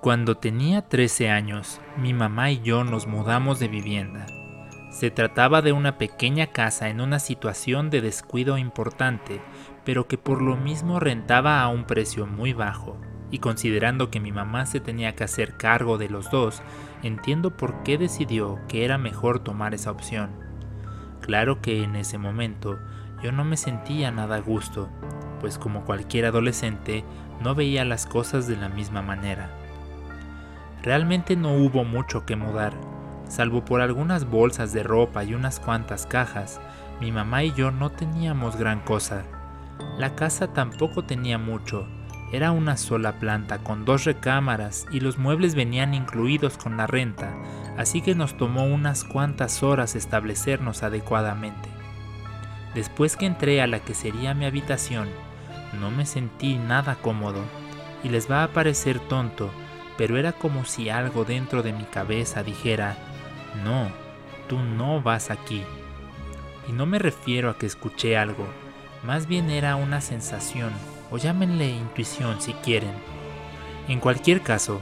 Cuando tenía 13 años, mi mamá y yo nos mudamos de vivienda. Se trataba de una pequeña casa en una situación de descuido importante, pero que por lo mismo rentaba a un precio muy bajo. Y considerando que mi mamá se tenía que hacer cargo de los dos, entiendo por qué decidió que era mejor tomar esa opción. Claro que en ese momento yo no me sentía nada a gusto, pues como cualquier adolescente no veía las cosas de la misma manera. Realmente no hubo mucho que mudar, salvo por algunas bolsas de ropa y unas cuantas cajas. Mi mamá y yo no teníamos gran cosa. La casa tampoco tenía mucho. Era una sola planta con dos recámaras y los muebles venían incluidos con la renta, así que nos tomó unas cuantas horas establecernos adecuadamente. Después que entré a la que sería mi habitación, no me sentí nada cómodo y les va a parecer tonto, pero era como si algo dentro de mi cabeza dijera, no, tú no vas aquí. Y no me refiero a que escuché algo, más bien era una sensación, o llámenle intuición si quieren. En cualquier caso,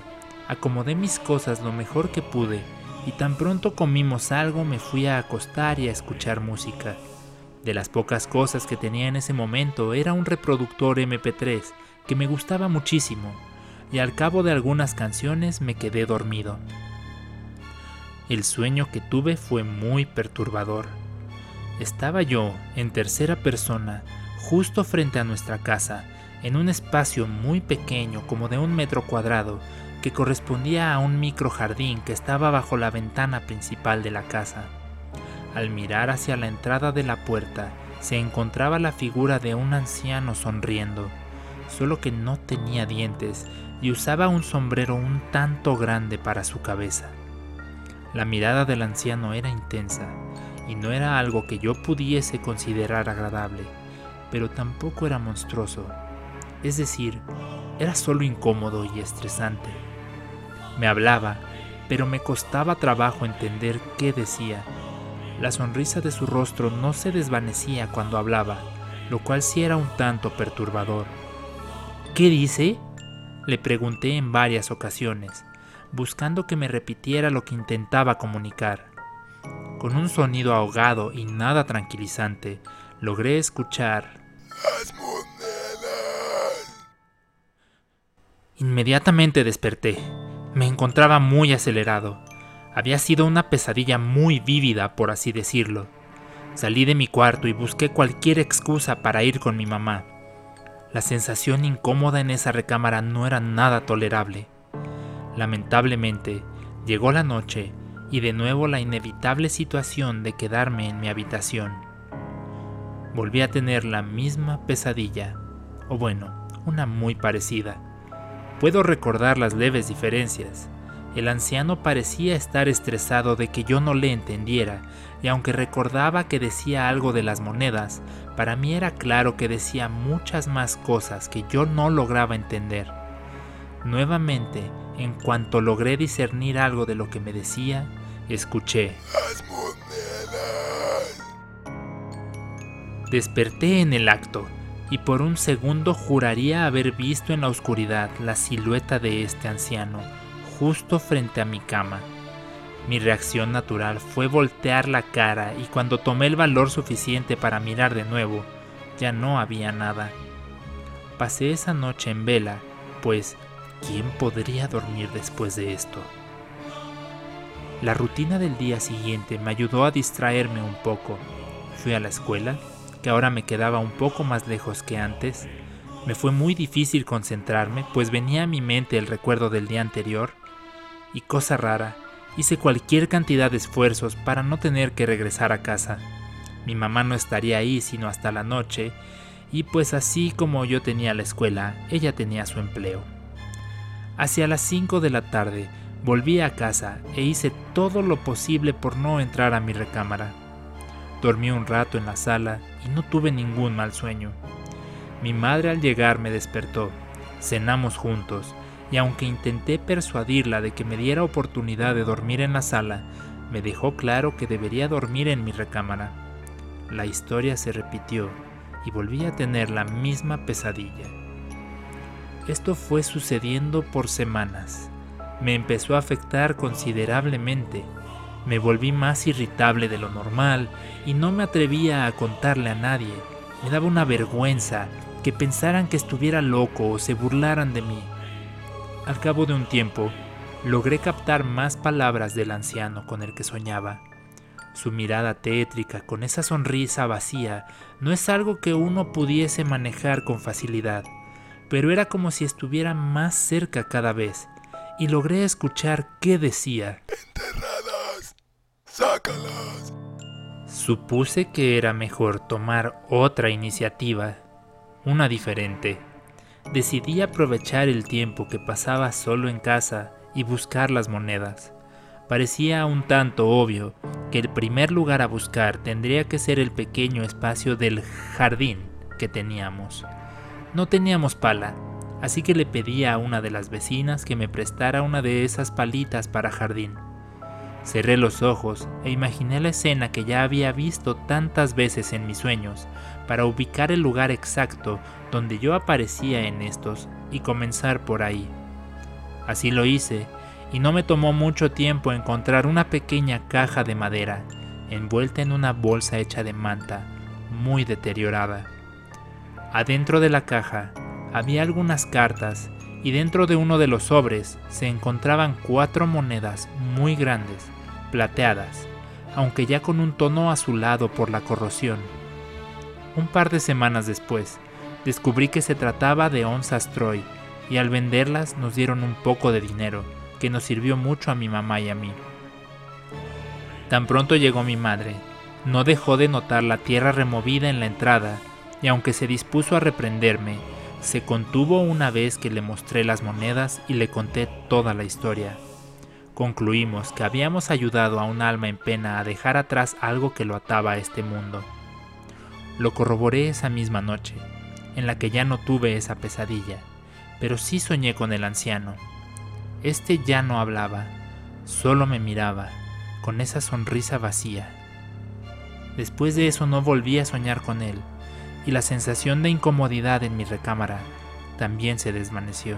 acomodé mis cosas lo mejor que pude y tan pronto comimos algo me fui a acostar y a escuchar música. De las pocas cosas que tenía en ese momento era un reproductor MP3 que me gustaba muchísimo y al cabo de algunas canciones me quedé dormido. El sueño que tuve fue muy perturbador. Estaba yo, en tercera persona, justo frente a nuestra casa, en un espacio muy pequeño como de un metro cuadrado, que correspondía a un micro jardín que estaba bajo la ventana principal de la casa. Al mirar hacia la entrada de la puerta, se encontraba la figura de un anciano sonriendo, solo que no tenía dientes y usaba un sombrero un tanto grande para su cabeza. La mirada del anciano era intensa y no era algo que yo pudiese considerar agradable, pero tampoco era monstruoso. Es decir, era solo incómodo y estresante. Me hablaba, pero me costaba trabajo entender qué decía. La sonrisa de su rostro no se desvanecía cuando hablaba, lo cual sí era un tanto perturbador. ¿Qué dice? Le pregunté en varias ocasiones, buscando que me repitiera lo que intentaba comunicar. Con un sonido ahogado y nada tranquilizante, logré escuchar... Inmediatamente desperté. Me encontraba muy acelerado. Había sido una pesadilla muy vívida, por así decirlo. Salí de mi cuarto y busqué cualquier excusa para ir con mi mamá. La sensación incómoda en esa recámara no era nada tolerable. Lamentablemente, llegó la noche y de nuevo la inevitable situación de quedarme en mi habitación. Volví a tener la misma pesadilla, o bueno, una muy parecida. Puedo recordar las leves diferencias. El anciano parecía estar estresado de que yo no le entendiera, y aunque recordaba que decía algo de las monedas, para mí era claro que decía muchas más cosas que yo no lograba entender. Nuevamente, en cuanto logré discernir algo de lo que me decía, escuché. Las monedas. Desperté en el acto y por un segundo juraría haber visto en la oscuridad la silueta de este anciano, justo frente a mi cama. Mi reacción natural fue voltear la cara y cuando tomé el valor suficiente para mirar de nuevo, ya no había nada. Pasé esa noche en vela, pues ¿quién podría dormir después de esto? La rutina del día siguiente me ayudó a distraerme un poco. Fui a la escuela, que ahora me quedaba un poco más lejos que antes. Me fue muy difícil concentrarme, pues venía a mi mente el recuerdo del día anterior. Y cosa rara, hice cualquier cantidad de esfuerzos para no tener que regresar a casa. Mi mamá no estaría ahí sino hasta la noche, y pues así como yo tenía la escuela, ella tenía su empleo. Hacia las 5 de la tarde volví a casa e hice todo lo posible por no entrar a mi recámara. Dormí un rato en la sala y no tuve ningún mal sueño. Mi madre al llegar me despertó, cenamos juntos, y aunque intenté persuadirla de que me diera oportunidad de dormir en la sala, me dejó claro que debería dormir en mi recámara. La historia se repitió y volví a tener la misma pesadilla. Esto fue sucediendo por semanas, me empezó a afectar considerablemente. Me volví más irritable de lo normal y no me atrevía a contarle a nadie. Me daba una vergüenza que pensaran que estuviera loco o se burlaran de mí. Al cabo de un tiempo, logré captar más palabras del anciano con el que soñaba. Su mirada tétrica, con esa sonrisa vacía, no es algo que uno pudiese manejar con facilidad, pero era como si estuviera más cerca cada vez, y logré escuchar qué decía. Enterradas. Sácalas. Supuse que era mejor tomar otra iniciativa, una diferente. Decidí aprovechar el tiempo que pasaba solo en casa y buscar las monedas. Parecía un tanto obvio que el primer lugar a buscar tendría que ser el pequeño espacio del jardín que teníamos. No teníamos pala, así que le pedí a una de las vecinas que me prestara una de esas palitas para jardín. Cerré los ojos e imaginé la escena que ya había visto tantas veces en mis sueños para ubicar el lugar exacto donde yo aparecía en estos y comenzar por ahí. Así lo hice y no me tomó mucho tiempo encontrar una pequeña caja de madera envuelta en una bolsa hecha de manta, muy deteriorada. Adentro de la caja había algunas cartas y dentro de uno de los sobres se encontraban cuatro monedas muy grandes, plateadas, aunque ya con un tono azulado por la corrosión. Un par de semanas después, descubrí que se trataba de onzas Troy y al venderlas nos dieron un poco de dinero que nos sirvió mucho a mi mamá y a mí. Tan pronto llegó mi madre, no dejó de notar la tierra removida en la entrada y aunque se dispuso a reprenderme, se contuvo una vez que le mostré las monedas y le conté toda la historia. Concluimos que habíamos ayudado a un alma en pena a dejar atrás algo que lo ataba a este mundo. Lo corroboré esa misma noche, en la que ya no tuve esa pesadilla, pero sí soñé con el anciano, este ya no hablaba, solo me miraba, con esa sonrisa vacía. Después de eso no volví a soñar con él, y la sensación de incomodidad en mi recámara también se desvaneció.